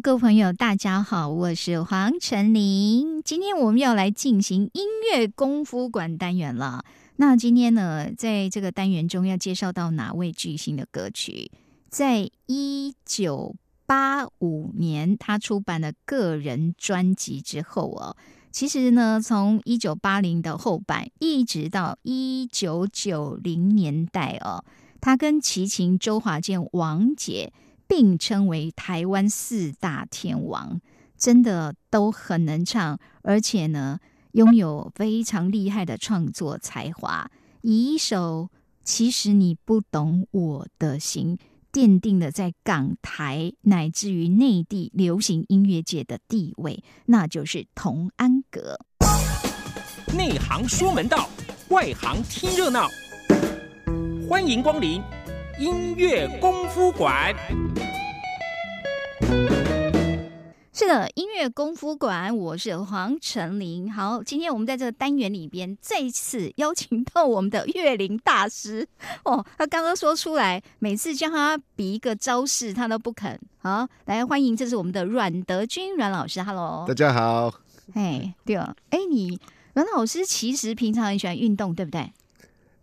各位朋友，大家好，我是黄晨林。今天我们要来进行音乐功夫馆单元了。那今天呢，在这个单元中要介绍到哪位巨星的歌曲？在一九八五年他出版了个人专辑之后哦，其实呢，从一九八零的后半一直到一九九零年代哦，他跟齐秦、周华健、王杰。并称为台湾四大天王，真的都很能唱，而且呢，拥有非常厉害的创作才华。以一首《其实你不懂我的心》，奠定了在港台乃至于内地流行音乐界的地位，那就是童安格。内行说门道，外行听热闹，欢迎光临音乐功夫馆。是的，音乐功夫馆，我是黄成林。好，今天我们在这个单元里边再次邀请到我们的乐林大师哦。他刚刚说出来，每次叫他比一个招式，他都不肯。好，来欢迎，这是我们的阮德军阮老师。Hello，大家好。哎，对了，哎，你阮老师其实平常很喜欢运动，对不对？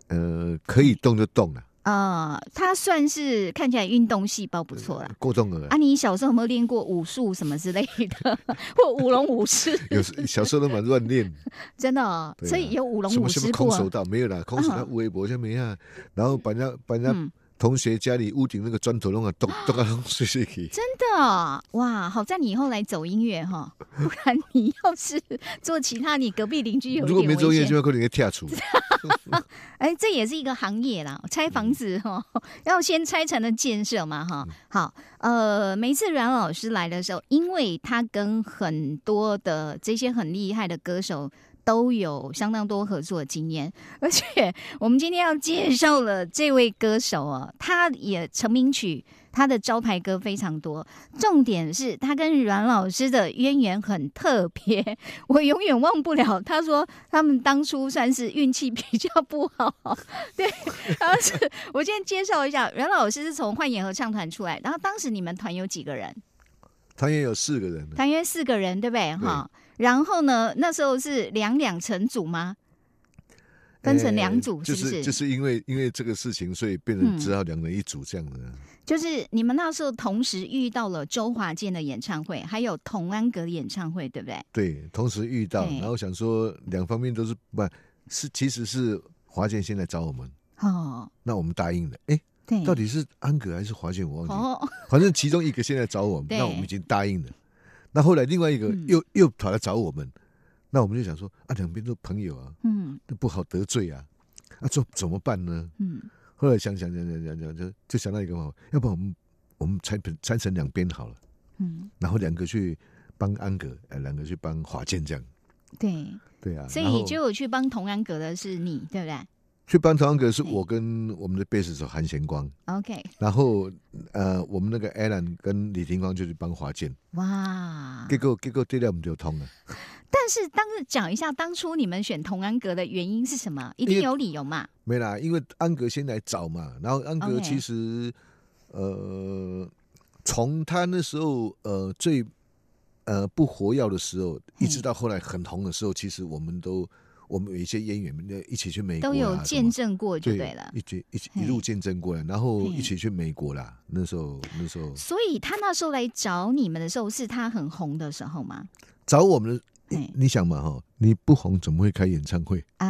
呃，可以动就动了。啊，他算是看起来运动细胞不错啦。过重了啊，你小时候有没有练过武术什么之类的，或舞龙舞狮？有小时候都蛮乱练，真的。所以有舞龙舞狮空手道没有啦，空手道微博下没啊，然后把人家把人家。同学家里屋顶那个砖头弄啊咚 咚啊咚碎碎去，真的哇！好在你以后来走音乐哈，不然你要是做其他，你隔壁邻居有如果没做音乐，就要可能给跳出。哎，这也是一个行业啦，拆房子哈，要先拆才能建设嘛哈。好，呃，每次阮老师来的时候，因为他跟很多的这些很厉害的歌手。都有相当多合作经验，而且我们今天要介绍了这位歌手啊，他也成名曲，他的招牌歌非常多。重点是他跟阮老师的渊源很特别，我永远忘不了。他说他们当初算是运气比较不好，对。然后是我先介绍一下，阮老师是从幻影合唱团出来，然后当时你们团有几个人？团员有四个人，团员四个人，对不对？哈。然后呢？那时候是两两成组吗？分成两组，是不是？就是因为因为这个事情，所以变成只好两人一组这样的。就是你们那时候同时遇到了周华健的演唱会，还有童安格的演唱会，对不对？对，同时遇到，然后想说两方面都是不是，其实是华健先来找我们哦，那我们答应了。哎，对，到底是安格还是华健？我忘记了，反正其中一个现在找我们，那我们已经答应了。那后来另外一个又又跑来找我们，那我们就想说啊，两边都朋友啊，嗯，都不好得罪啊，啊，怎怎么办呢？嗯，后来想想想想想想，就就想到一个方法，要不然我们我们拆拆成两边好了，嗯，然后两个去帮安格，呃，两个去帮华健这样，对。对啊，所以就有去帮同安格的是你，对不对？去帮同安格是我跟我们的贝斯手韩贤光，OK。然后呃，我们那个 Alan 跟李廷光就去帮华健。哇，结果结果这条我们就通了。但是当讲一下当初你们选同安格的原因是什么？一定有理由嘛？没啦，因为安格先来找嘛。然后安格其实呃，从他那时候呃最呃不活跃的时候，一直到后来很红的时候，其实我们都。我们有一些演员们，一起去美国，都有见证过就对了，一起一起一路见证过来，然后一起去美国啦。那时候那时候，所以他那时候来找你们的时候，是他很红的时候吗？找我们的，你想嘛哈，你不红怎么会开演唱会？哎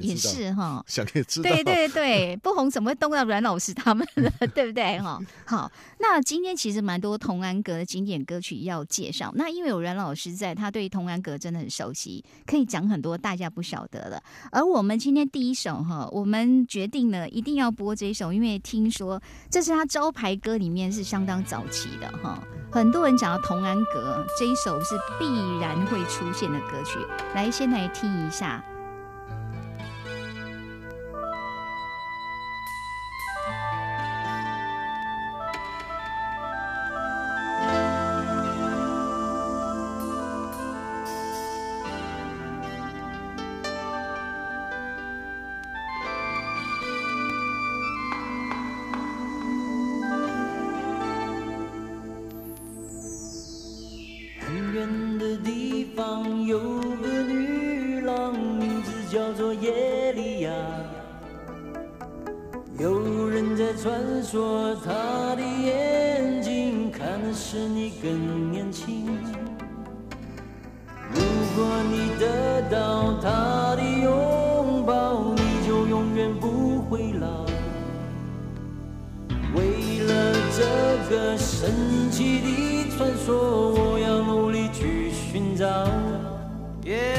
也是哈，想也知道，对对对，不红怎么会动到阮老师他们了，对不对哈？好，那今天其实蛮多童安格的经典歌曲要介绍。那因为有阮老师在，他对童安格真的很熟悉，可以讲很多大家不晓得了。而我们今天第一首哈，我们决定了一定要播这首，因为听说这是他招牌歌里面是相当早期的哈。很多人讲到童安格这一首是必然会出现的歌曲，来先来听一下。有人在传说，她的眼睛看的是你更年轻。如果你得到她的拥抱，你就永远不会老。为了这个神奇的传说，我要努力去寻找。耶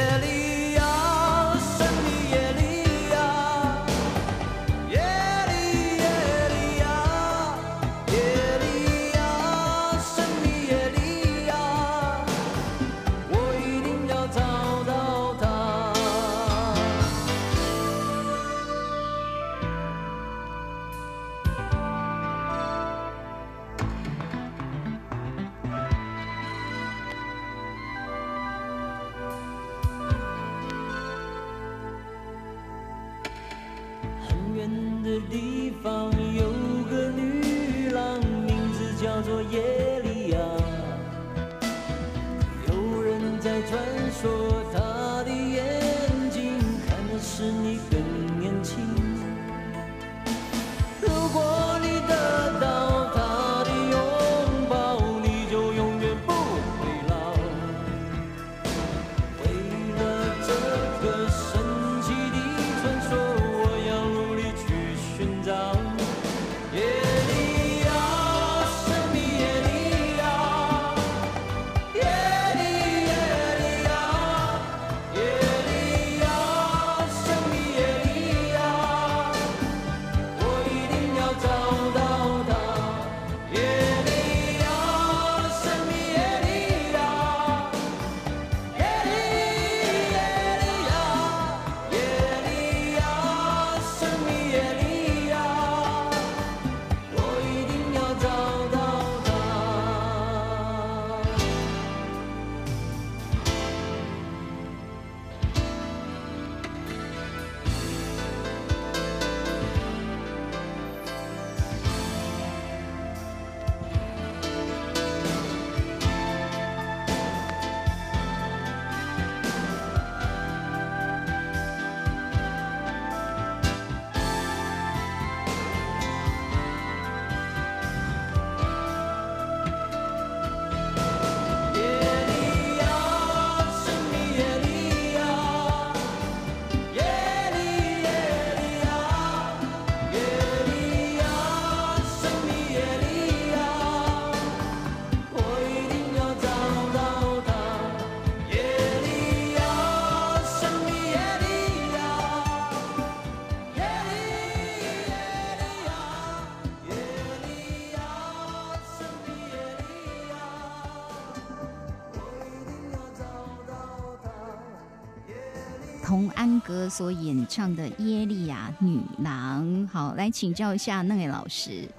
歌所演唱的《耶利亚女郎》，好，来请教一下那位老师，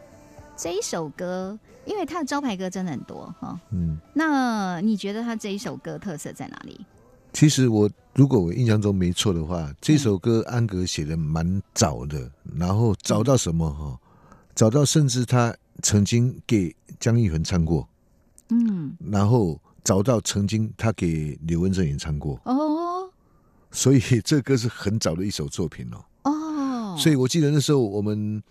这一首歌，因为他的招牌歌真的很多哈，嗯，那你觉得他这一首歌特色在哪里？其实我如果我印象中没错的话，这首歌安格写的蛮早的，然后找到什么哈，找到甚至他曾经给姜育恒唱过，嗯，然后找到曾经他给刘文正也唱过，哦。所以这歌是很早的一首作品哦。哦，所以我记得那时候我们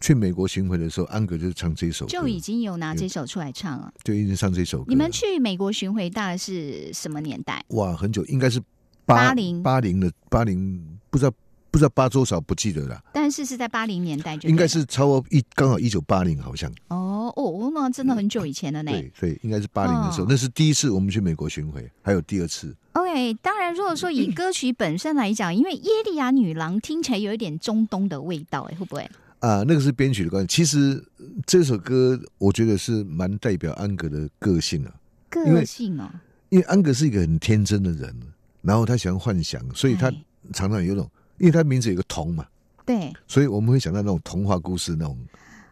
去美国巡回的时候，安格就是唱这首，就已经有拿这首出来唱了。就，一直唱这首。你们去美国巡回大概是什么年代？哇，很久，应该是八零八零的八零，不知道。不知道八多少不记得了，但是是在八零年代就应该是超过一刚好一九八零好像哦哦那真的很久以前了呢。对对，应该是八零的时候，那是第一次我们去美国巡回，还有第二次。OK，当然如果说以歌曲本身来讲，因为耶利亚女郎听起来有一点中东的味道，哎，会不会？啊，那个是编曲的关系。其实这首歌我觉得是蛮代表安格的个性啊，个性哦，因为安格是一个很天真的人，然后他喜欢幻想，所以他常常有种。因为他名字有个童嘛，对，所以我们会想到那种童话故事那种、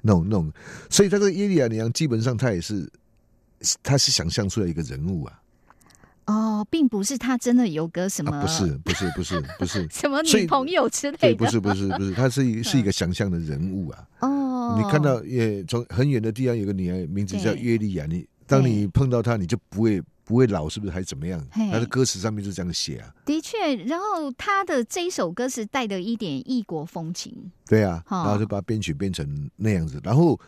那种、那种，所以他这个耶利亚娘基本上他也是，他是想象出来一个人物啊。哦，并不是他真的有个什么，不是，不是，不是，不是。什么女朋友之类的，不是，不是，不是，他是是一个想象的人物啊。哦，你看到也从很远的地方有个女孩，名字叫耶利亚，你当你碰到她，你就不会不会老，是不是还怎么样？他的歌词上面就这样写啊。的确，然后他的这一首歌是带的一点异国风情。对啊，然后就把编曲编成那样子。然后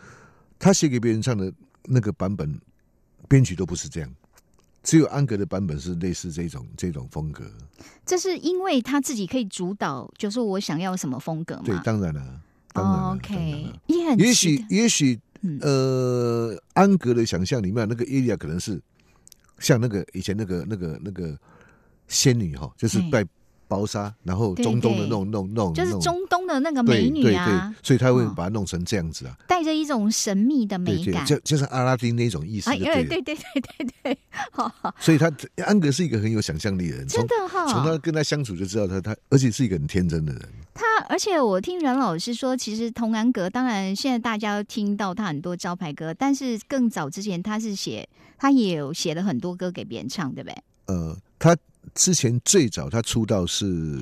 他写给别人唱的那个版本，编曲都不是这样，只有安格的版本是类似这种这种风格。这是因为他自己可以主导，就是我想要什么风格嘛？对，当然了，当然了。OK，也许也许呃，安格的想象里面那个伊利亚可能是。像那个以前那个那个那个仙女哈，就是戴薄纱，然后中东的那种那种那种，就是中东的那个美女啊，所以他会把它弄成这样子啊，带着一种神秘的美感，就就是阿拉丁那种意思。哎，对对对对对，好好。所以他安格是一个很有想象力的人，真的哈。从他跟他相处就知道他他，而且是一个很天真的人。他而且我听阮老师说，其实童安格，当然现在大家都听到他很多招牌歌，但是更早之前他是写。他也有写了很多歌给别人唱，对不对？呃，他之前最早他出道是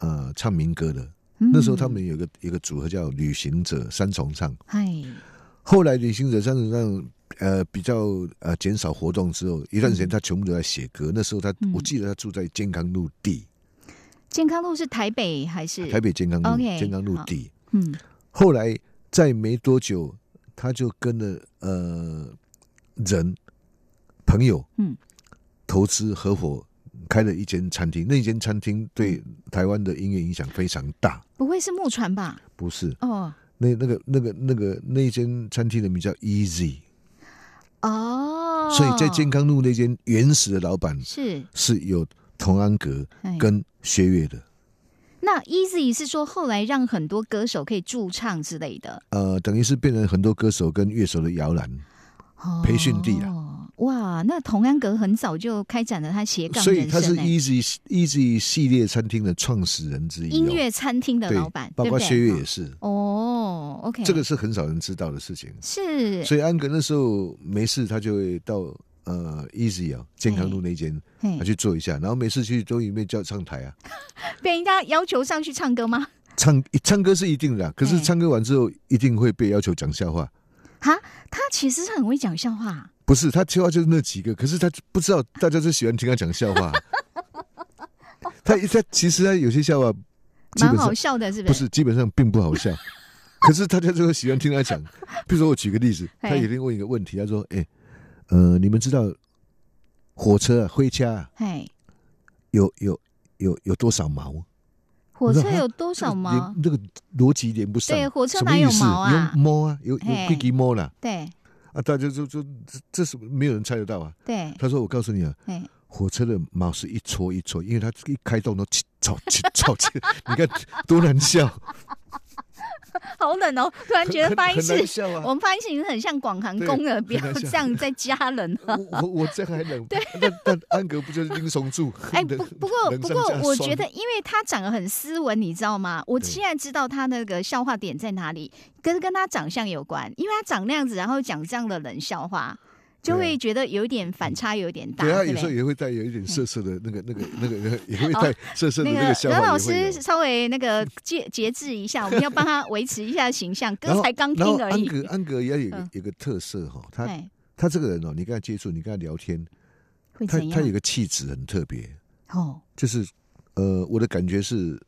呃唱民歌的，那时候他们有个一个组合叫旅行者三重唱。嗨，后来旅行者三重唱呃比较呃减少活动之后，一段时间他全部都在写歌。那时候他我记得他住在健康路地，健康路是台北还是台北健康路？健康路底。嗯，后来在没多久，他就跟了呃人。朋友，嗯，投资合伙开了一间餐厅，那间餐厅对台湾的音乐影响非常大。不会是木船吧？不是哦，那那个那个那个那间餐厅的名叫 Easy 哦，所以在健康路那间原始的老板是是有童安格跟薛岳的。那 Easy 是说后来让很多歌手可以驻唱之类的，呃，等于是变成很多歌手跟乐手的摇篮培训地了。哇，那童安格很早就开展了他斜杠所以他是 Easy Easy 系列餐厅的创始人之一，音乐餐厅的老板，包括薛岳也是。哦，OK，这个是很少人知道的事情。是，所以安格那时候没事，他就会到呃 Easy 啊健康路那间，他去做一下，然后每次去都里面叫唱台啊。被人家要求上去唱歌吗？唱唱歌是一定的，可是唱歌完之后一定会被要求讲笑话。哈，他其实是很会讲笑话。不是他笑话就是那几个，可是他不知道大家是喜欢听他讲笑话。他他其实他有些笑话蛮好笑的，是不是？不是，基本上并不好笑。可是大家就喜欢听他讲。比如说，我举个例子，他有天问一个问题，他说：“哎，呃，你们知道火车啊，灰车啊，有有有有多少毛？火车有多少毛？那个逻辑连不上。对，火车哪有毛啊？摸啊，有有飞机摸了。对。”啊，大家就就这这是没有人猜得到啊。对，他说：“我告诉你啊，火车的毛是一撮一撮，因为它一开动都起吵起吵起，你看多难笑。” 好冷哦！突然觉得发音是，我们发音是很像广寒宫的，不要这样再加冷了。我我这还冷，对，但但安格不就是英雄柱？哎，不不过不过，我觉得因为他长得很斯文，你知道吗？我现在知道他那个笑话点在哪里，跟跟他长相有关，因为他长那样子，然后讲这样的冷笑话。就会觉得有一点反差，有点大。对啊有时候也会带有一点涩涩的那个、那个、那个，也会带涩涩的那个笑话。刘老师稍微那个节节制一下，我们要帮他维持一下形象。歌才刚听而已。安格安格也有有个特色哈，他他这个人哦，你跟他接触，你跟他聊天，他他有个气质很特别哦，就是呃，我的感觉是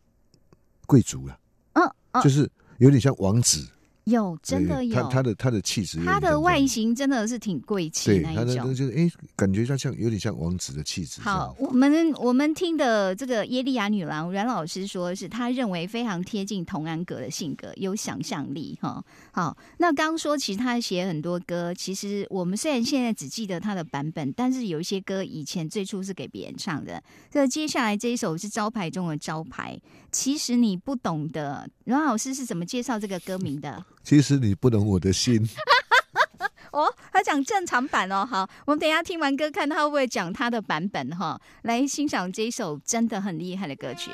贵族了，嗯，就是有点像王子。有真的有，他他的他的气质，他的外形真的是挺贵气那一种，就是哎，感觉他像有点像王子的气质。好，我们我们听的这个耶利亚女郎阮老师说，是他认为非常贴近童安格的性格，有想象力哈。好，那刚刚说其实他写很多歌，其实我们虽然现在只记得他的版本，但是有一些歌以前最初是给别人唱的。这接下来这一首是招牌中的招牌，其实你不懂的，阮老师是怎么介绍这个歌名的？其实你不懂我的心。哦，他讲正常版哦。好，我们等一下听完歌，看他会不会讲他的版本哈。来欣赏这一首真的很厉害的歌曲。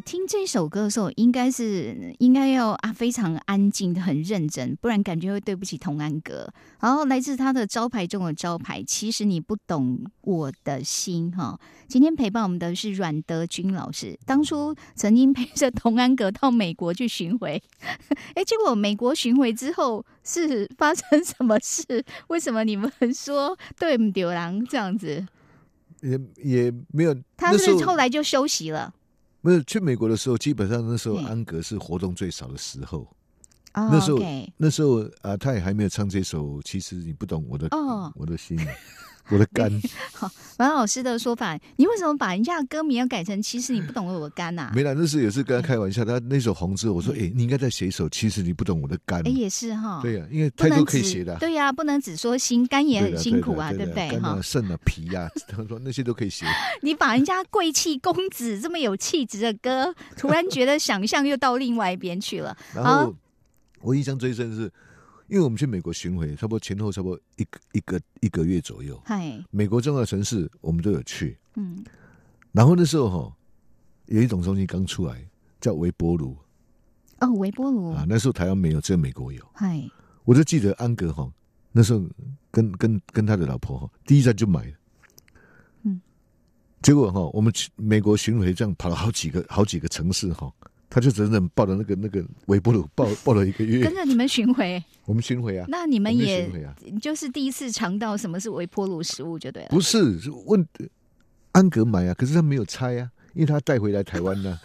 哦，听这首歌的时候，应该是应该要啊非常安静的，很认真，不然感觉会对不起童安格。然后来自他的招牌中的招牌，其实你不懂我的心哈。今天陪伴我们的是阮德军老师，当初曾经陪着童安格到美国去巡回，哎，结果美国巡回之后是发生什么事？为什么你们说对不丢狼这样子？也也没有，他是后来就休息了。没有去美国的时候，基本上那时候安格是活动最少的时候。那时候，那时候啊，他也还没有唱这首。其实你不懂我的，我的心。我的肝。好，王老师的说法，你为什么把人家的歌名要改成“其实你不懂我的肝”呐？没啦，那是也是跟他开玩笑。他那首《红之后》，我说：“哎，你应该再写一首《其实你不懂我的肝》。”哎，也是哈。对呀，因为太多可以写的。对呀，不能只说心，肝也很辛苦啊，对不对？哈，肾啊、脾啊，他说那些都可以写。你把人家贵气公子这么有气质的歌，突然觉得想象又到另外一边去了。然后我印象最深是。因为我们去美国巡回，差不多前后差不多一个一个一个月左右。嗨，美国重要城市我们都有去。嗯，然后那时候哈，有一种东西刚出来，叫微波炉。哦，微波炉啊，那时候台湾没有，只有美国有。嗨，我就记得安格哈，那时候跟跟跟他的老婆哈，第一站就买了。嗯，结果哈，我们去美国巡回，这样跑了好几个好几个城市哈。他就整整抱着那个那个微波炉抱抱了一个月，跟着你们巡回，我们巡回啊，那你们也就是第一次尝到什么是微波炉食物就对了。不是，是问安格买啊，可是他没有拆啊，因为他带回来台湾呢。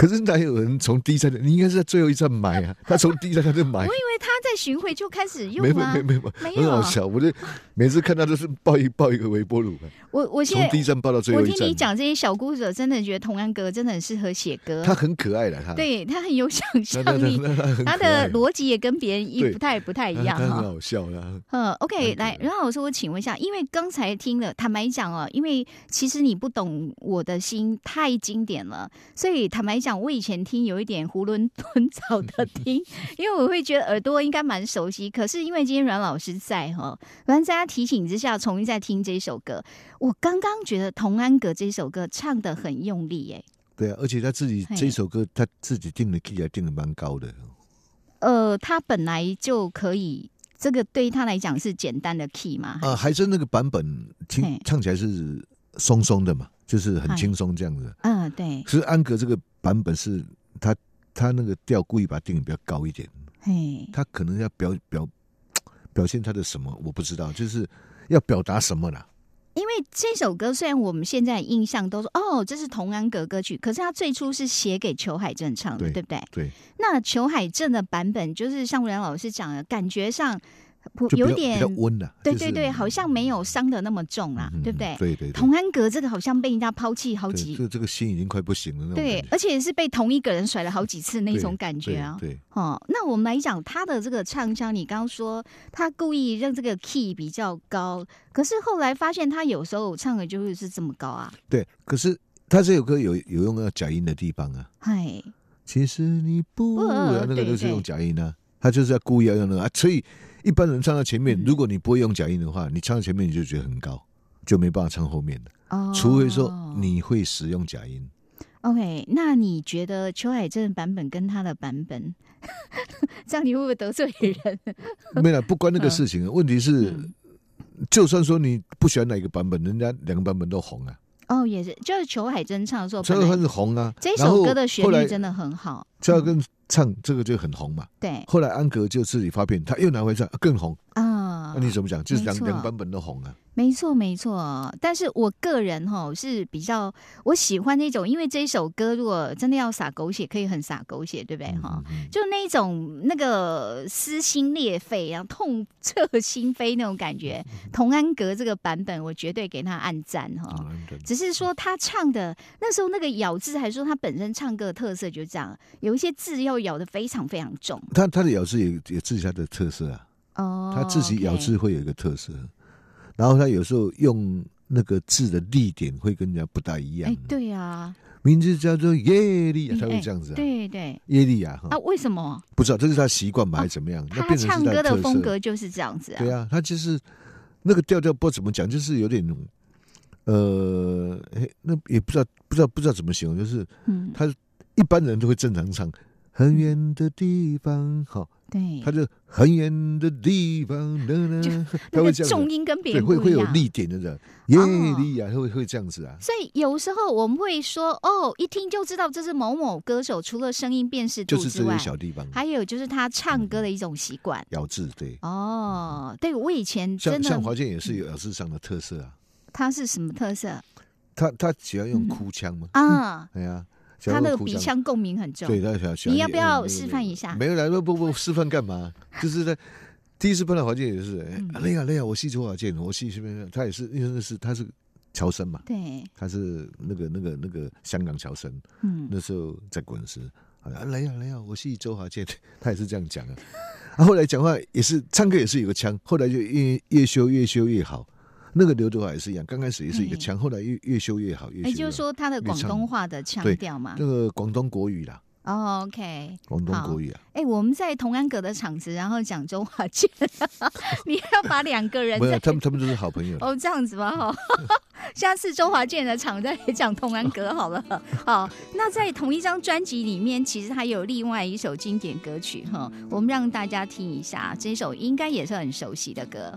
可是哪有人从第一站？你应该是在最后一站买啊！他从第一站他就买。我以为他在巡回就开始用啊，没没没没，很好笑。我就每次看他都是抱一抱一个微波炉。我我从第一站抱到最后一站。我听你讲这些小故事，真的觉得童安格真的很适合写歌。他很可爱的，他对他很有想象力，他的逻辑也跟别人一不太不太一样哈。很好笑的。嗯，OK，来，然后我说我请问一下，因为刚才听了，坦白讲哦，因为其实你不懂我的心太经典了，所以坦白讲。讲，我以前听有一点囫囵吞枣的 听，因为我会觉得耳朵应该蛮熟悉。可是因为今天阮老师在哈，反正在他提醒之下，重新再听这首歌。我刚刚觉得《童安格》这首歌唱的很用力，哎，对啊，而且他自己这首歌他自己定的 key 还定的蛮高的。呃，他本来就可以，这个对于他来讲是简单的 key 嘛？啊，还是那个版本听唱起来是松松的嘛？就是很轻松这样子，嗯，对。其实安格这个版本是他他那个调故意把它定音比较高一点，嘿，他可能要表表表现他的什么，我不知道，就是要表达什么啦。因为这首歌虽然我们现在印象都说哦，这是童安格歌曲，可是他最初是写给裘海正唱的，对不对？对。那裘海正的版本就是像吴良老师讲的，感觉上。有点温的，对对对，好像没有伤的那么重啊，对不对？对对。同安格这个好像被人家抛弃好几，这这个心已经快不行了。对，而且是被同一个人甩了好几次那种感觉啊。对。哦，那我们来讲他的这个唱腔，你刚刚说他故意让这个 key 比较高，可是后来发现他有时候唱的就会是这么高啊。对，可是他这首歌有有用到假音的地方啊。嗨，其实你不，那个都是用假音啊，他就是要故意要用那个啊，所以。一般人唱到前面，如果你不会用假音的话，你唱到前面你就觉得很高，就没办法唱后面的。哦，除非说你会使用假音。OK，那你觉得邱海正版本跟他的版本，这样你会不会得罪人？没有，不关那个事情。问题是，就算说你不喜欢哪一个版本，人家两个版本都红啊。哦，也是，就是裘海珍唱的时候，裘海珍是红啊。这首歌的旋律真的很好。裘海珍唱这个就很红嘛。对。后来安格就自己发片，他又拿回唱更红啊。那你怎么讲？就是两两版本都红啊。没错，没错。但是我个人哈是比较我喜欢那种，因为这一首歌如果真的要撒狗血，可以很撒狗血，对不对哈？就那种那个撕心裂肺，然后痛彻心扉那种感觉。童安格这个版本，我绝对给他按赞哈。只是说他唱的那时候那个咬字，还是说他本身唱歌的特色就这样，有一些字要咬的非常非常重。他他的咬字也也自己他的特色啊。哦。他自己咬字会有一个特色。然后他有时候用那个字的力点会跟人家不大一样。哎，对啊，名字叫做耶利亚，他会这样子。对对，耶利亚哈。啊，为什么？不知道，这是他习惯吧，还是怎么样？他唱歌的风格就是这样子。对啊，他就是那个调调，不知道怎么讲，就是有点呃，那也不知道，不知道，不知道怎么形容，就是嗯，他一般人都会正常唱，很远的地方，好。对，他就很远的地方，他会重音跟别人会会有力点的人，耶利啊，会会这样子啊。所以有时候我们会说，哦，一听就知道这是某某歌手，除了声音辨识度之外，小地方，还有就是他唱歌的一种习惯，咬字。对，哦，对我以前像像华健也是有咬字上的特色啊。他是什么特色？他他喜欢用哭腔吗？啊，对啊。他那个鼻腔共鸣很重，对，他喜欢。你要不要示范一下？没有来，不不不，示范干嘛？就是在第一次碰到华健也是，累啊累啊，我戏周华健，我系是不是？他也是，因为那是他是乔生嘛，对，他是那个那个那个香港乔生，嗯，那时候在滚石，啊来啊来啊，我是周华健，他也是这样讲啊。后来讲话也是唱歌也是有个腔，后来就越越修越修越好。那个刘德华也是一样，刚开始也是一个腔，后来越越修越好，越也就是说他的广东话的腔调嘛，那个广东国语啦。哦，OK，广东国语啊。哎，我们在同安阁的场子，然后讲周华健，你要把两个人，没有，他们他们都是好朋友。哦，这样子吧？哈，下次周华健的场再讲同安阁好了。好，那在同一张专辑里面，其实还有另外一首经典歌曲哈，我们让大家听一下，这首应该也是很熟悉的歌。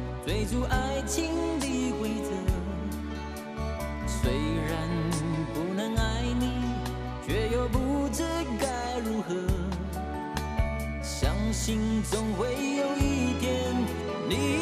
追逐爱情的规则虽然不能爱你却又不知该如何。相信总会有一天你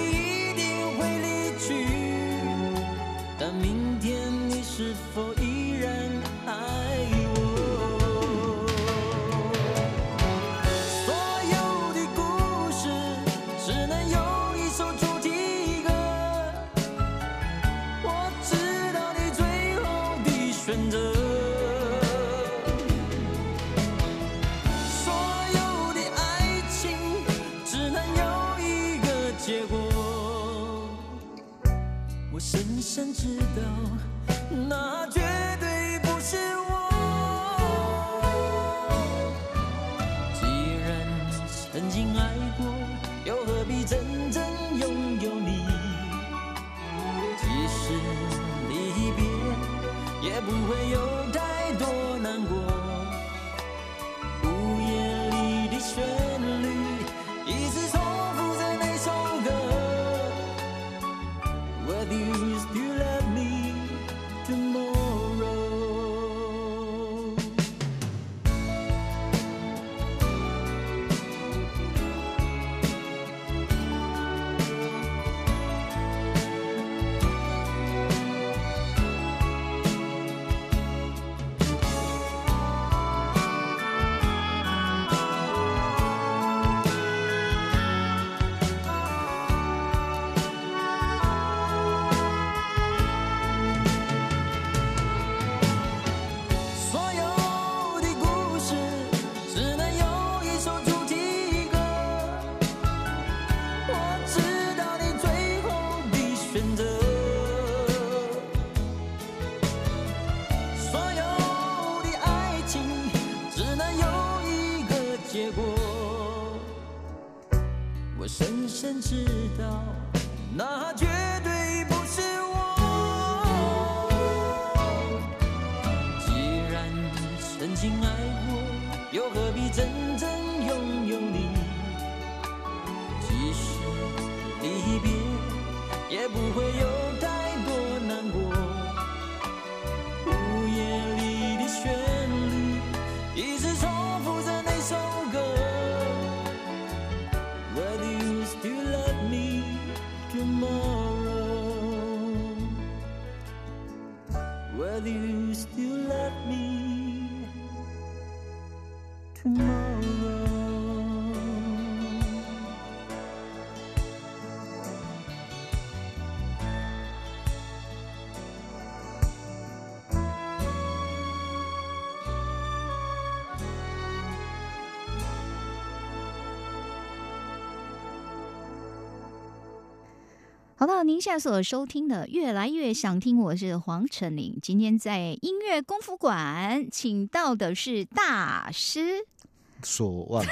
深深知道，那绝对好，您现在所收听的越来越想听，我是黄晨林。今天在音乐功夫馆请到的是大师，所望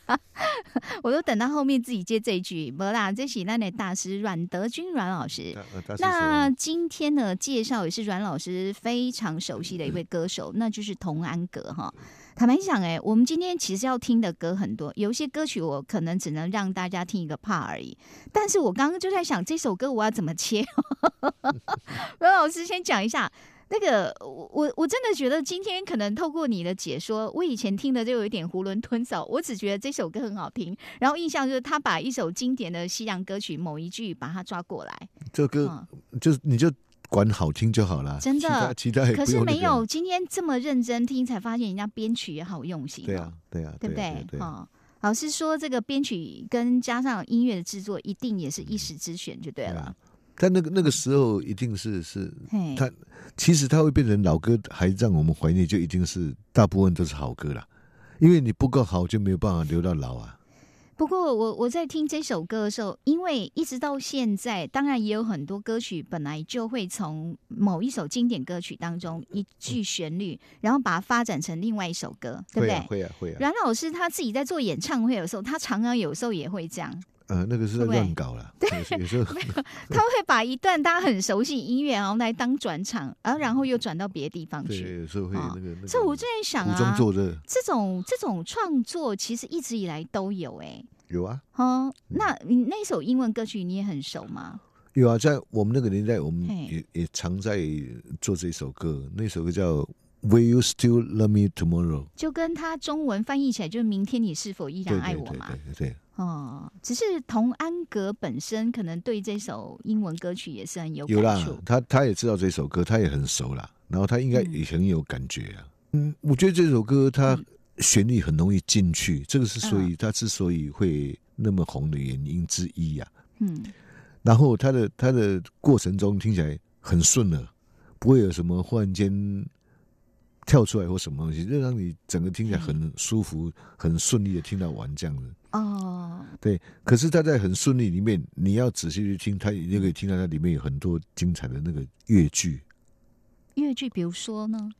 我都等到后面自己接这一句，不啦，这是那的大师阮德军阮老师。那今天呢，介绍也是阮老师非常熟悉的一位歌手，那就是童安格哈。坦白讲，哎，我们今天其实要听的歌很多，有一些歌曲我可能只能让大家听一个 part 而已。但是我刚刚就在想，这首歌我要怎么切？阮老师先讲一下。那个，我我我真的觉得今天可能透过你的解说，我以前听的就有一点囫囵吞枣。我只觉得这首歌很好听，然后印象就是他把一首经典的西洋歌曲某一句把它抓过来，这歌就是你就管好听就好了，真的可是没有今天这么认真听，才发现人家编曲也好用心、哦。对啊，对啊，对不对对？哈、老师说这个编曲跟加上音乐的制作，一定也是一时之选，就对了。啊但那个那个时候一定是是嘿，他其实他会变成老歌，还让我们怀念，就一定是大部分都是好歌了。因为你不够好，就没有办法留到老啊。不过我我在听这首歌的时候，因为一直到现在，当然也有很多歌曲本来就会从某一首经典歌曲当中一句旋律，然后把它发展成另外一首歌，对不对？会啊，会啊，会啊。阮老师他自己在做演唱会的时候，他常常有时候也会这样，呃，那个是在乱搞了，有有时候他会把一段大家很熟悉的音乐，然后来当转场，然后然后又转到别的地方去。对，有时候会哦那个那个。所以我就在想啊，作这种这种创作其实一直以来都有哎、有啊哦，那你那首英文歌曲你也很熟吗？有啊，在我们那个年代，我们也也常在做这首歌。那首歌叫《Will You Still Love Me Tomorrow》。就跟他中文翻译起来就是“明天你是否依然爱对对我”嘛。对对对，哦，只是童安格本身可能对这首英文歌曲也是很有有啦。，他他也知道这首歌，他也很熟啦，然后他应该嗯也很有感觉啊。嗯，我觉得这首歌它嗯旋律很容易进去，这个是所以它之所以会那么红的原因之一呀、嗯，然后它的它的过程中听起来很顺耳，不会有什么忽然间跳出来或什么东西，就让你整个听起来很舒服、很顺利的听到完这样子。哦，对。可是他在很顺利里面，你要仔细去听，他也可以听到它里面有很多精彩的那个乐句。乐句，比如说呢？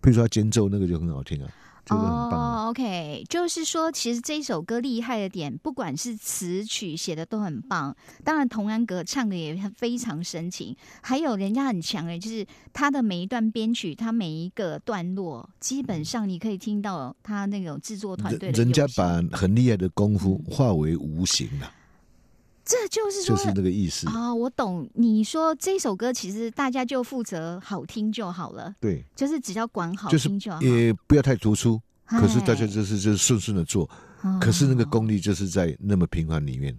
比如说他间奏那个就很好听啊。哦，OK，就是说，其实这一首歌厉害的点，不管是词曲写的都很棒，当然童安格唱的也非常深情，还有人家很强的，就是他的每一段编曲，他每一个段落，基本上你可以听到他那种制作团队，人家把很厉害的功夫化为无形了。这就是说，就是那个意思啊！我懂你说这首歌，其实大家就负责好听就好了。对，就是只要管好听就好，也不要太突出。可是大家就是就是顺顺的做，可是那个功力就是在那么平凡里面。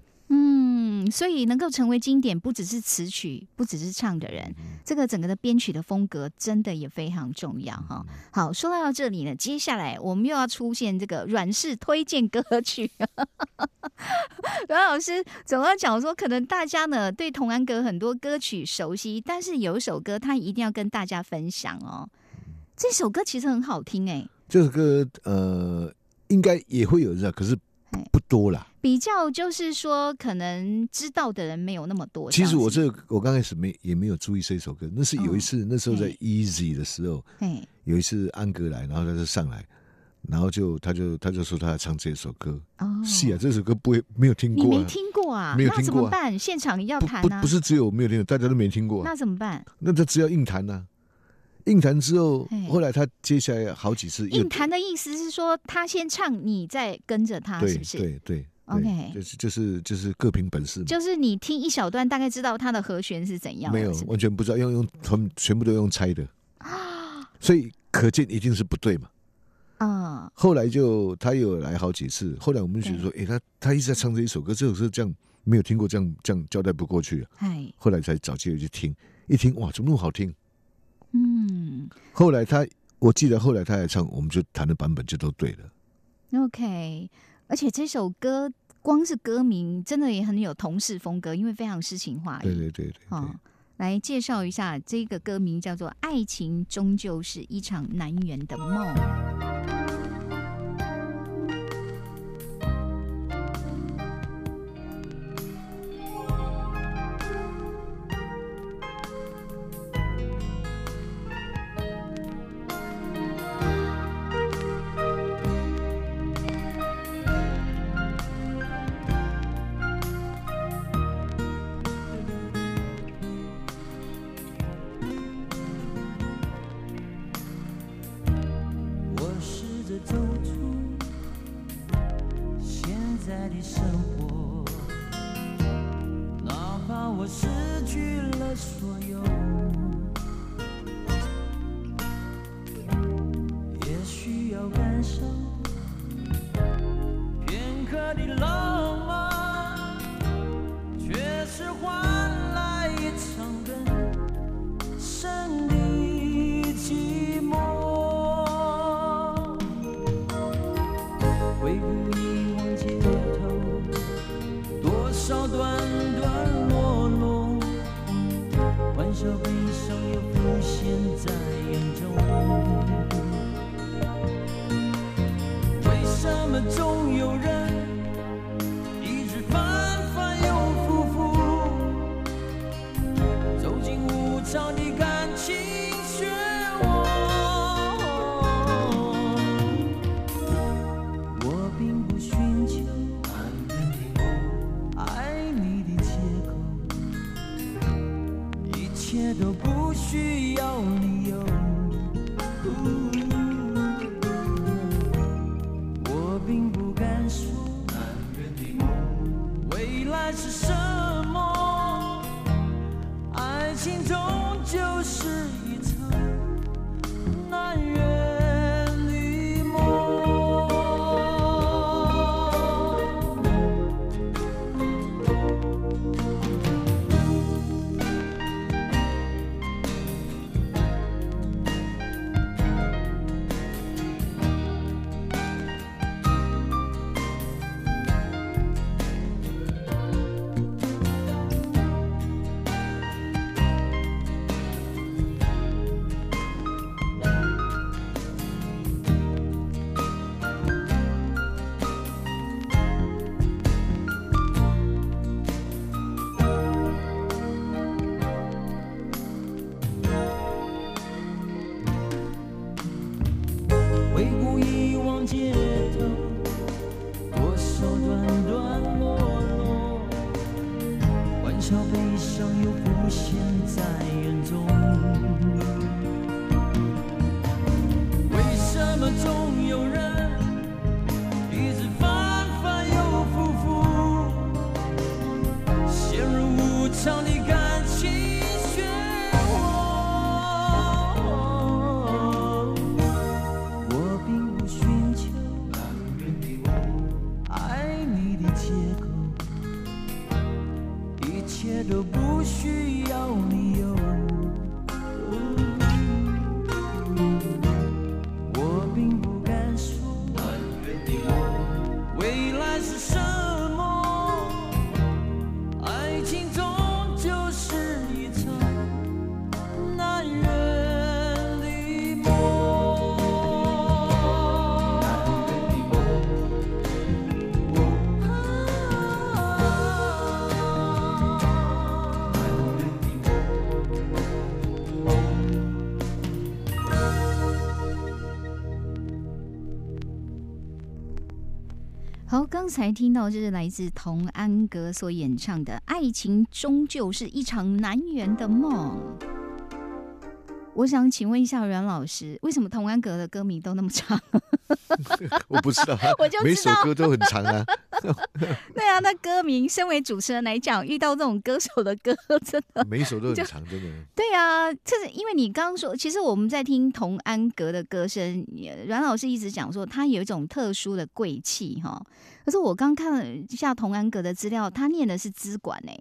所以能够成为经典，不只是词曲，不只是唱的人，这个整个的编曲的风格真的也非常重要哈。好，说到这里呢，接下来我们又要出现这个软式推荐歌曲。阮老师总要讲说，可能大家呢对童安格很多歌曲熟悉，但是有一首歌他一定要跟大家分享哦。这首歌其实很好听哎，这首歌呃应该也会有人，可是不多啦。比较就是说，可能知道的人没有那么多。其实我这我刚开始没也没有注意这首歌，那是有一次那时候在 Easy 的时候，有一次安哥来，然后他就上来，然后就他就他就说他要唱这首歌。哦，是啊，这首歌不会没有听过，你没听过啊？没有听过，怎么办？现场要弹啊？不是只有我没有听过，大家都没听过，那怎么办？那他只要硬弹呢？硬弹之后，后来他接下来好几次硬弹的意思是说，他先唱，你再跟着他，是不是？对对。OK，就是就是就是各凭本事，就是你听一小段，大概知道它的和弦是怎样。没有，完全不知道，用用全全部都用猜的啊，所以可见一定是不对嘛。啊，后来就他有来好几次，后来我们觉得说，哎，他他一直在唱这一首歌，这首歌这样没有听过，这样这样交代不过去。哎，后来才找机会去听，一听哇，怎么那么好听？嗯，后来他我记得后来他也唱，我们就弹的版本就都对了。OK，而且这首歌。光是歌名真的也很有同事风格，因为非常诗情画意。对对对对。哦，来介绍一下这个歌名，叫做《爱情终究是一场难圆的梦》。好，刚才听到这是来自童安格所演唱的《爱情终究是一场难圆的梦》。我想请问一下阮老师，为什么童安格的歌名都那么长？我不知道，我就每首歌都很长啊。对啊，那歌名，身为主持人来讲，遇到这种歌手的歌，真的每一首都很长，真的。对啊，就是因为你刚刚说，其实我们在听童安格的歌声，阮老师一直讲说他有一种特殊的贵气哈。可是我刚看了一下童安格的资料，他念的是资管哎。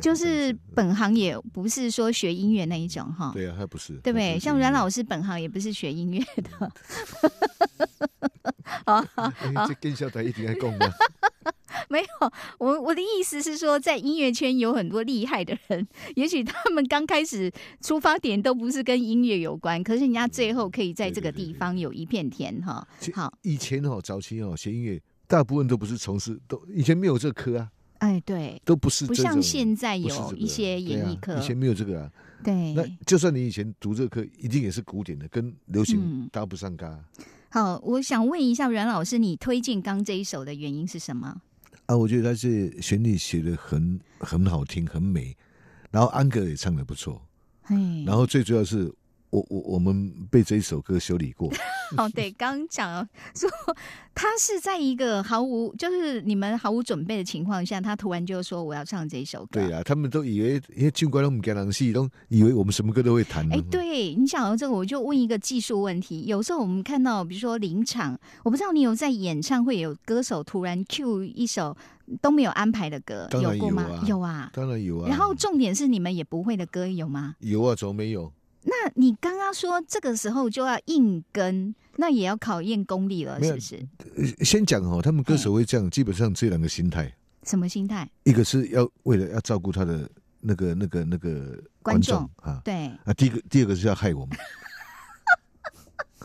就是本行也不是说学音乐那一种哈，对啊，他不是，对不对？像阮老师本行也不是学音乐的，啊，这跟小台一定要讲吗？没有，我我的意思是说，在音乐圈有很多厉害的人，也许他们刚开始出发点都不是跟音乐有关，可是人家最后可以在这个地方有一片天哈。好，以前哦，早期哦，学音乐大部分都不是从事，都以前没有这科啊。哎，对，都不是不像现在有一些演艺课，以前没有这个啊。对，那就算你以前读这课，一定也是古典的，跟流行搭不上嘎。好，我想问一下阮老师，你推荐刚这一首的原因是什么？啊，我觉得他是旋律写的很很好听，很美，然后安格也唱的不错，然后最主要是。我我我们被这一首歌修理过。哦，对，刚讲说他是在一个毫无就是你们毫无准备的情况下，他突然就说我要唱这一首歌。对啊，他们都以为因为尽管我们跟人戏，都以为我们什么歌都会弹。哎，对你讲到这个，我就问一个技术问题。有时候我们看到，比如说临场，我不知道你有在演唱会有歌手突然 Q 一首都没有安排的歌，有过吗？有啊，当然有啊。然后重点是你们也不会的歌有吗？有啊，怎么没有？那你刚刚说这个时候就要硬跟，那也要考验功力了，是不是？先讲哦，他们歌手会这样，基本上这两个心态。什么心态？一个是要为了要照顾他的那个、那个、那个观众啊，对啊。第一个、第二个是要害我们。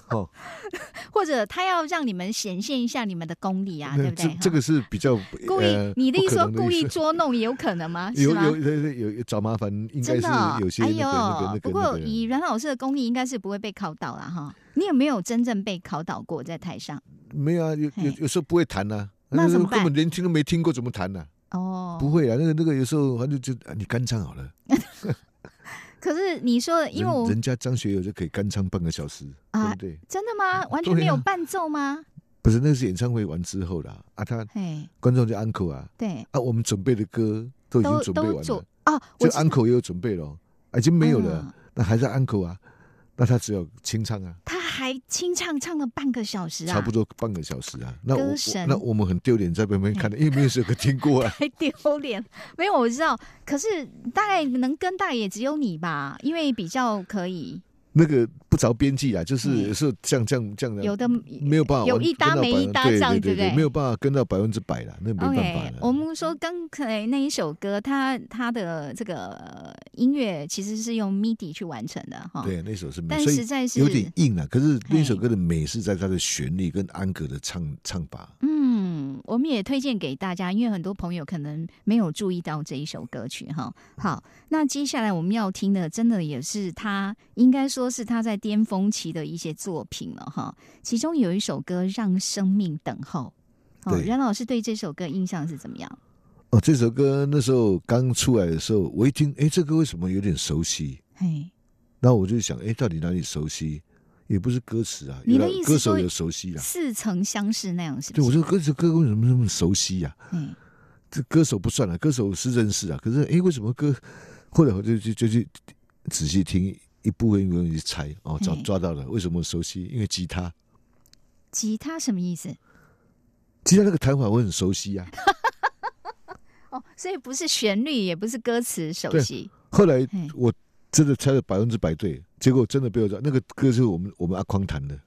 哦，或者他要让你们显现一下你们的功力啊，对不对？这个是比较故意，你的意思说故意捉弄也有可能吗？有有有有找麻烦，应该是有些。哎呦，不过以阮老师的功力，应该是不会被考倒了哈。你有没有真正被考倒过在台上？没有啊，有有有时候不会弹呐，那怎么根本连听都没听过，怎么弹呢？哦，不会啊，那个那个有时候反正就你干唱好了。可是你说，因为我人家张学友就可以干唱半个小时，对不对？真的吗？完全没有伴奏吗？不是，那是演唱会完之后啦啊。他观众就安可啊，对啊，我们准备的歌都已经准备完了啊，就 uncle 也有准备了，已经没有了，那还是 uncle 啊。那他只有清唱啊，他还清唱唱了半个小时啊，差不多半个小时啊。那我那我们很丢脸，在旁边看的，因为没有谁可听过啊，太丢脸。没有我知道，可是大概能跟大也只有你吧，因为比较可以。那个不着边际啊，就是是这样这样这样的，有的没有办法，有一搭没一搭这样，对不对？没有办法跟到百分之百了，那没办法了。我们说刚才那一首歌，它它的这个音乐其实是用 MIDI 去完成的哈。对，那首是，但实在是有点硬了。可是那首歌的美是在它的旋律跟安格的唱唱法。嗯，我们也推荐给大家，因为很多朋友可能没有注意到这一首歌曲哈。好，那接下来我们要听的，真的也是他应该说。都是他在巅峰期的一些作品了哈，其中有一首歌《让生命等候》。哦，袁老师对这首歌印象是怎么样？哦，这首歌那时候刚出来的时候，我一听，哎，这歌为什么有点熟悉？嘿，那我就想，哎，到底哪里熟悉？也不是歌词啊，你的意思歌手有熟悉啊，似曾相识那样是？对，我说歌词歌为什么那么熟悉呀？嗯，这歌手不算了，歌手是认识啊，可是哎，为什么歌？后来我就就就去仔细听。一部分容易猜哦，找抓到了。为什么熟悉？因为吉他。吉他什么意思？吉他那个弹法我很熟悉呀。哦，所以不是旋律，也不是歌词熟悉。后来我真的猜了百分之百对，结果真的被我抓那个歌是我们我们阿匡弹的。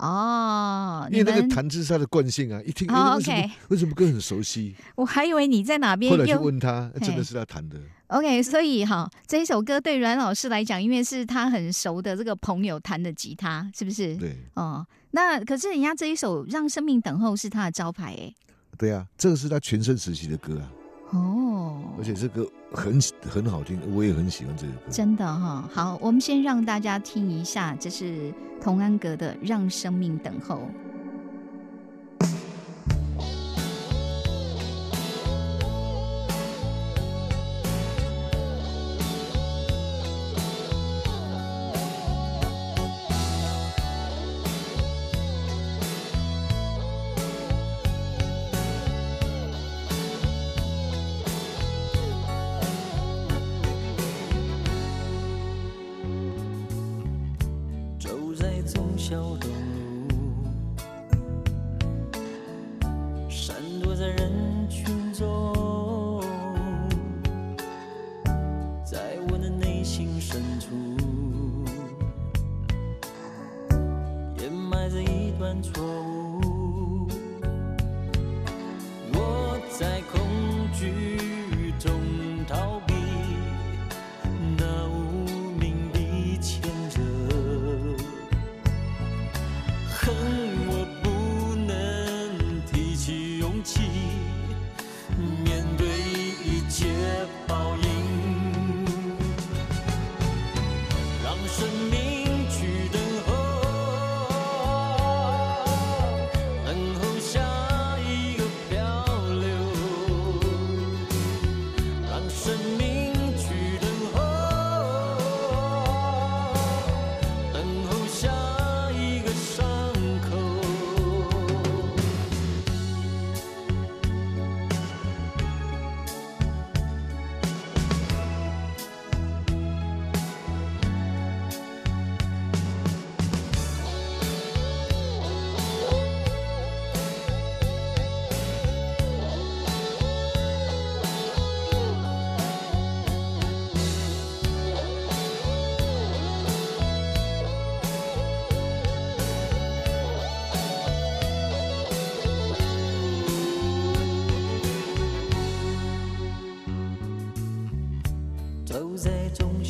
哦，因为那个弹字是他的惯性啊，一听为什么为什么歌很熟悉？我还以为你在哪边。后来就问他，真的是他弹的。OK，所以哈，这一首歌对阮老师来讲，因为是他很熟的这个朋友弹的吉他，是不是？对。哦，那可是人家这一首《让生命等候》是他的招牌哎。对啊，这个是他全盛时期的歌啊。哦。而且这个很很好听，我也很喜欢这个歌。真的哈，好，我们先让大家听一下，这是童安格的《让生命等候》。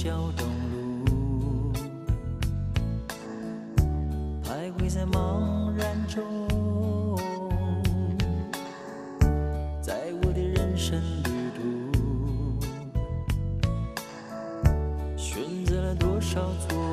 小东路徘徊在茫然中，在我的人生旅途。选择了多少错？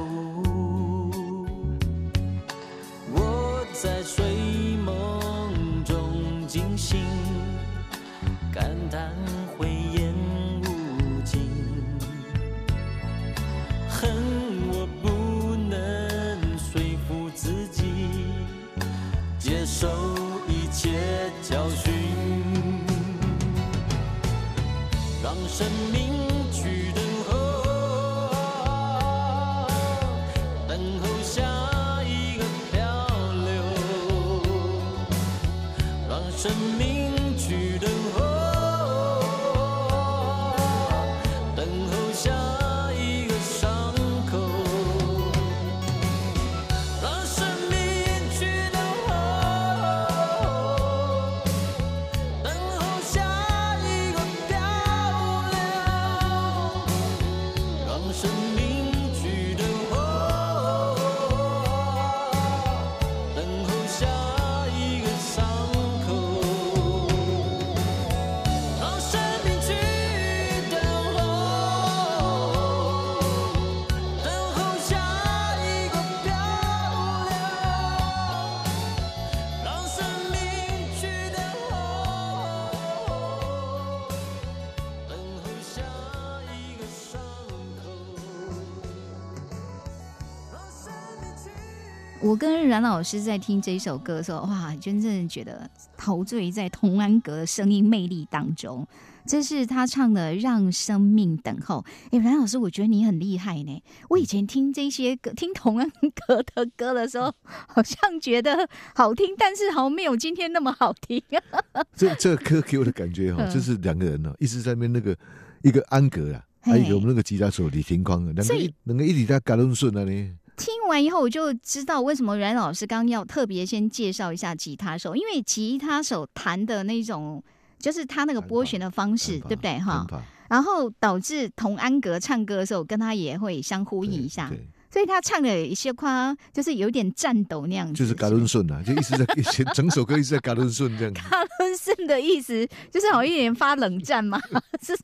跟阮老师在听这首歌的时候，哇，真正觉得陶醉在童安格的声音魅力当中。这是他唱的《让生命等候》。哎，阮老师，我觉得你很厉害呢。我以前听这些歌，听童安格的歌的时候，好像觉得好听，但是好像没有今天那么好听。这这个歌给我的感觉哈，就是两个人呢，一直在那边那个一个安格啊，还有我们那个吉他手李天光，两个一两个一直在搞论顺啊呢。听完以后，我就知道为什么阮老师刚刚要特别先介绍一下吉他手，因为吉他手弹的那种，就是他那个拨弦的方式，对不对哈？然后导致童安格唱歌的时候，跟他也会相呼应一下，所以他唱的一些夸，就是有点颤抖那样子。就是嘎伦顺啊，就一直在整首歌一直在嘎伦顺这样。嘎伦顺的意思就是好一点发冷战嘛，是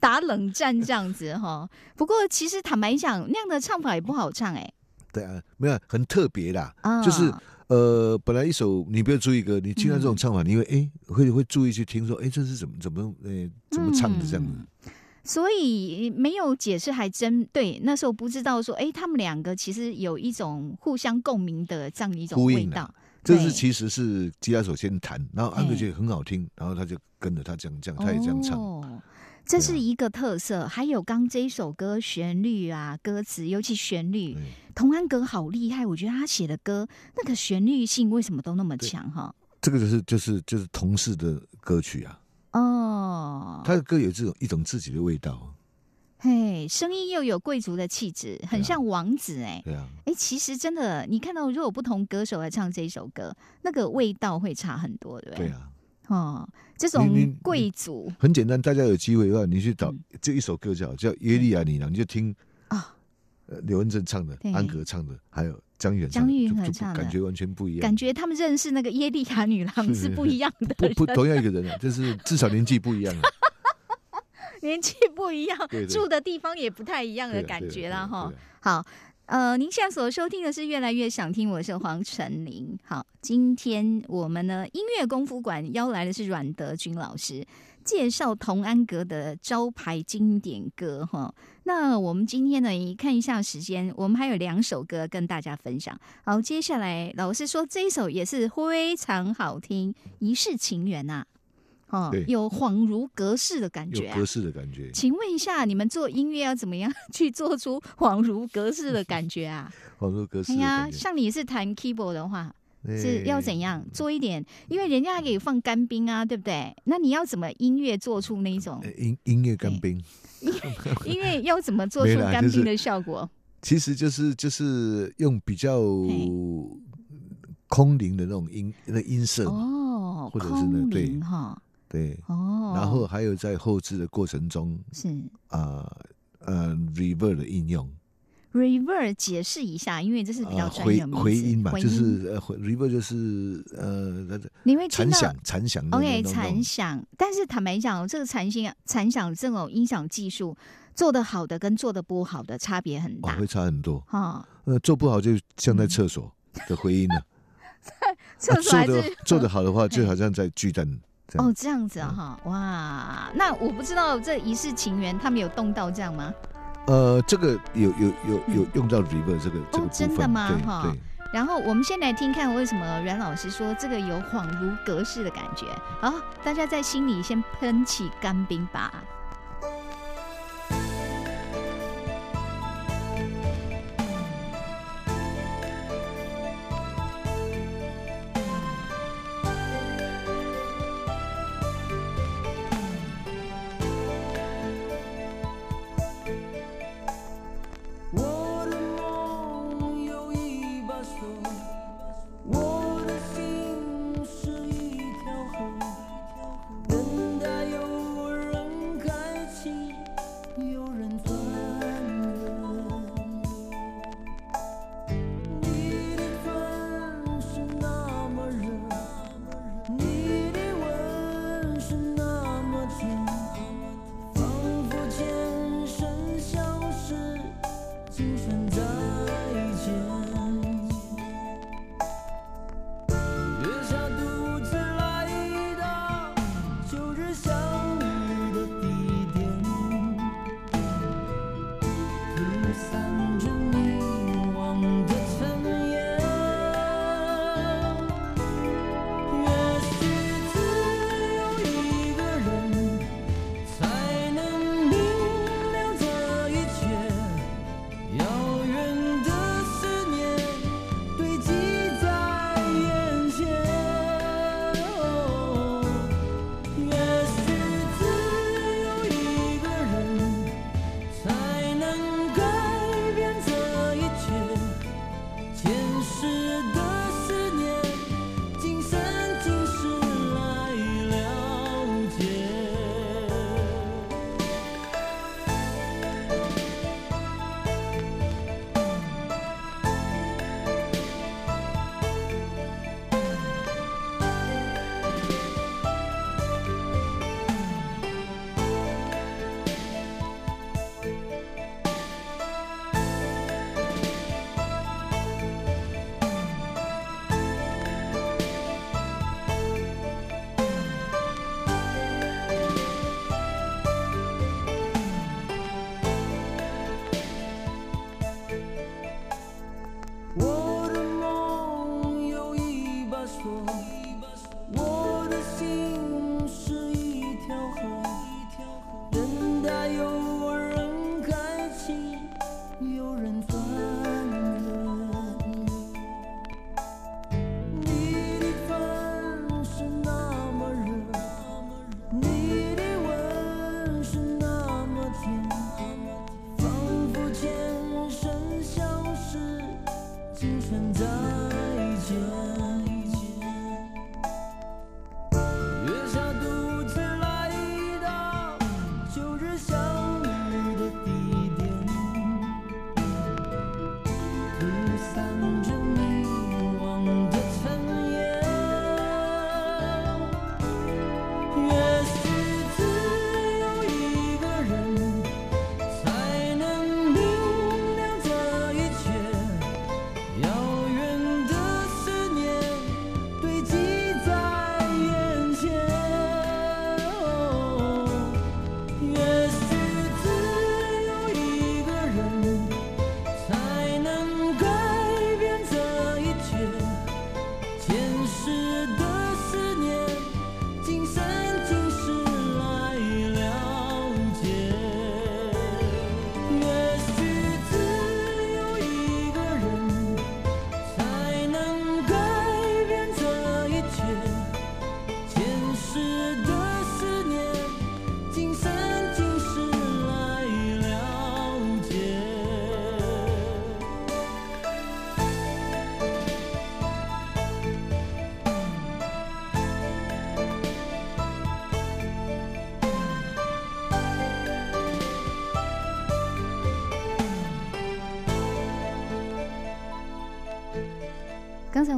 打冷战这样子哈。不过其实坦白讲，那样的唱法也不好唱哎。对啊，没有很特别啦，就是呃，本来一首你不要注意歌，你听到这种唱法，你会哎会会注意去听说，哎，这是怎么怎么呃怎么唱的这样子。所以没有解释还真对，那时候不知道说，哎，他们两个其实有一种互相共鸣的这样一种味道。这是其实是吉他手先弹，然后安格觉得很好听，然后他就跟着他这样这样，他也这样唱。这是一个特色。还有刚这一首歌旋律啊，歌词，尤其旋律，童安格好厉害，我觉得他写的歌那个旋律性为什么都那么强哈？这个就是就是就是同事的歌曲啊。哦，他的歌有这种一种自己的味道。嘿，声音又有贵族的气质，很像王子哎。对啊。哎，其实真的，你看到如果不同歌手来唱这一首歌，那个味道会差很多，对不对？对啊。哦，这种贵族很简单，大家有机会的话，你去找这一首歌叫叫《耶利亚女郎》，你就听啊，刘文正唱的，安格唱的，还有张远张玉和唱的，感觉完全不一样。感觉他们认识那个耶利亚女郎是不一样的，不不同样一个人啊，就是至少年纪不一样。年纪不一样，住的地方也不太一样的感觉了哈。好，呃，您现在所收听的是越来越想听，我是黄晨林。好，今天我们呢音乐功夫馆邀来的是阮德军老师，介绍童安格的招牌经典歌哈。那我们今天呢，看一下时间，我们还有两首歌跟大家分享。好，接下来老师说这一首也是非常好听，《一世情缘》呐。哦，有恍如隔世的感觉，隔世的感觉。请问一下，你们做音乐要怎么样去做出恍如隔世的感觉啊？恍如隔世。哎呀，像你是弹 keyboard 的话，是要怎样做一点？因为人家还可以放干冰啊，对不对？那你要怎么音乐做出那种音音乐干冰？音乐要怎么做出干冰的效果？其实就是就是用比较空灵的那种音那音色哦，或者是那对哈。对，哦，然后还有在后置的过程中是啊呃 reverb 的应用，reverb 解释一下，因为这是比较专业回回音嘛，就是呃 reverb 就是呃，你会残响残响，OK 残响，但是坦白讲，这个残响残响这种音响技术做的好的跟做的不好的差别很大，会差很多。哈，呃做不好就像在厕所 的回音了，厕所做的 做的好的话，就好像在巨蛋。哦，这样子啊，哈，哇，那我不知道这一世情缘他们有动到这样吗？呃，这个有有有有用到 reverb 这个这个真的吗？哈，对。然后我们先来听看为什么阮老师说这个有恍如隔世的感觉。好，大家在心里先喷起干冰吧。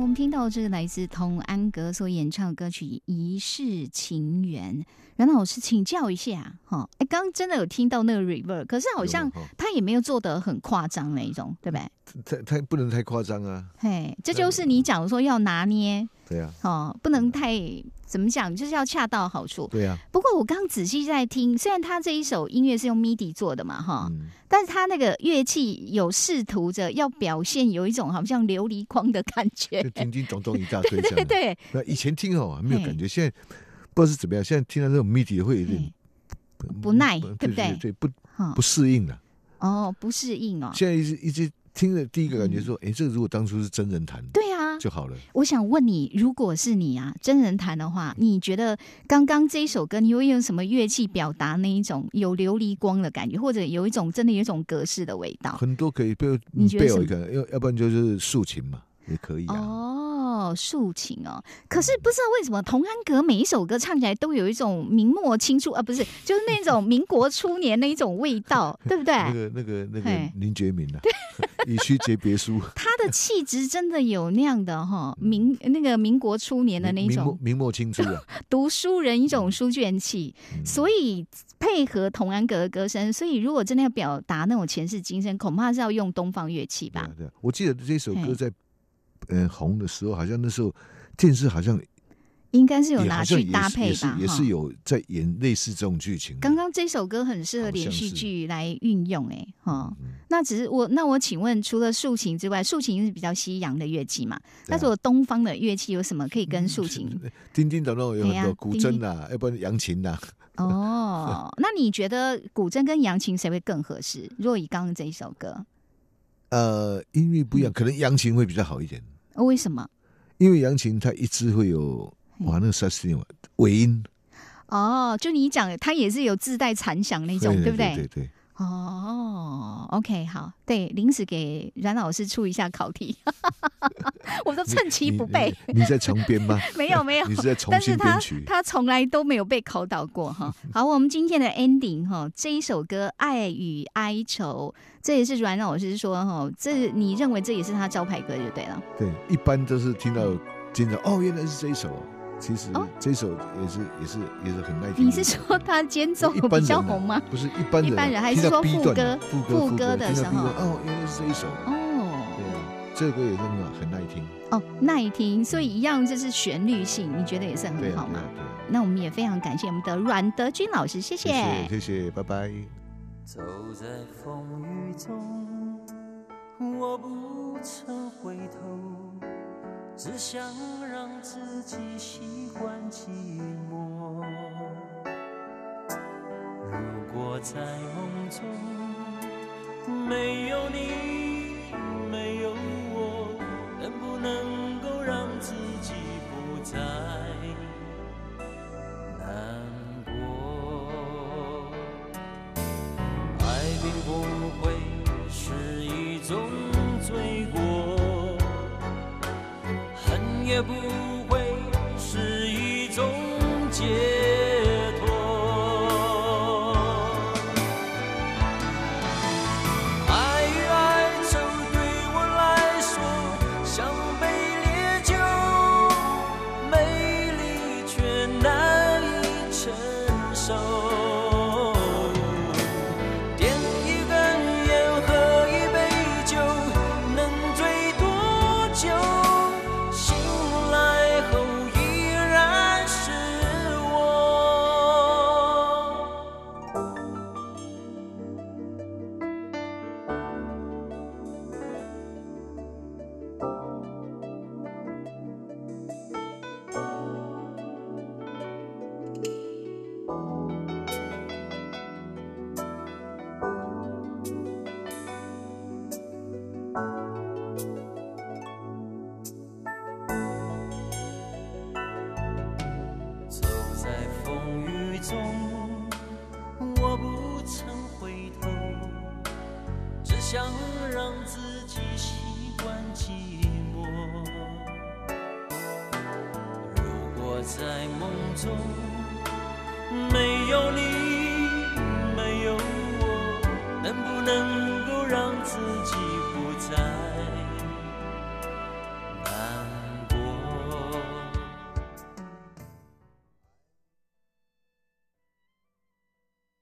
们听到这个来自童安格所演唱的歌曲《一世情缘》，阮老师请教一下哈，哎，刚刚真的有听到那个 reverb，可是好像他也没有做的很夸张那一种，对不对？太太不能太夸张啊！嘿，这就是你讲说要拿捏。对啊，哦，不能太怎么讲，就是要恰到好处。对啊。不过我刚仔细在听，虽然他这一首音乐是用 MIDI 做的嘛，哈，但是他那个乐器有试图着要表现有一种好像琉璃光的感觉，叮叮咚咚一大堆。对对对。那以前听哦没有感觉，现在不知道是怎么样，现在听到这种 MIDI 会有点不耐，对不对？对，不不适应了。哦，不适应哦。现在一直一直。听了第一个感觉说，哎，这个如果当初是真人弹，对啊，就好了。我想问你，如果是你啊，真人弹的话，你觉得刚刚这一首歌，你会用什么乐器表达那一种有琉璃光的感觉，或者有一种真的有一种格式的味道？很多可以，比如你觉得一个，要要不然就是竖琴嘛，也可以啊。哦。哦，抒情哦，可是不知道为什么童安格每一首歌唱起来都有一种明末清初啊，不是，就是那种民国初年那一种味道，对不对？那个、那个、那个林觉民啊，以区结别书，他的气质真的有那样的哈，民那个民国初年的那种明末清初啊，读书人一种书卷气，所以配合童安格的歌声，所以如果真的要表达那种前世今生，恐怕是要用东方乐器吧？对，我记得这首歌在。嗯，红的时候好像那时候电视好像应该是有拿去搭配吧，也是有在演类似这种剧情。刚刚这首歌很适合连续剧来运用，哎，哈。那只是我，那我请问，除了竖琴之外，竖琴是比较西洋的乐器嘛？那如果东方的乐器有什么可以跟竖琴？叮叮咚咚有很多古筝呐，要不然扬琴呐。哦，那你觉得古筝跟扬琴谁会更合适？若以刚刚这一首歌，呃，音域不一样，可能扬琴会比较好一点。为什么？因为扬琴它一直会有哇，那个 sustain 尾音。哦，就你讲，它也是有自带残响那种，对不对？对对。哦，OK，好，对，临时给阮老师出一下考题，我都趁其不备。你在重编吗？没有没有，你是在重新编曲。他从来都没有被考倒过哈。好，我们今天的 ending 哈，这一首歌《爱与哀愁》，这也是阮老师说哈，这你认为这也是他招牌歌就对了。对，一般都是听到经常哦，原来是这一首。其实这首也是也是也是很耐听。你是说他间奏比较红吗？不是一般人，一般人还是说副歌副歌的时候？哦，原来是这一首哦。对，这个歌也是很很耐听哦，耐听。所以一样就是旋律性，你觉得也是很好吗？那我们也非常感谢我们的阮德军老师，谢谢，谢谢，拜拜。走在风雨中，我不曾回头。只想让自己习惯寂寞。如果在梦中没有你没有我能不能够让自己不再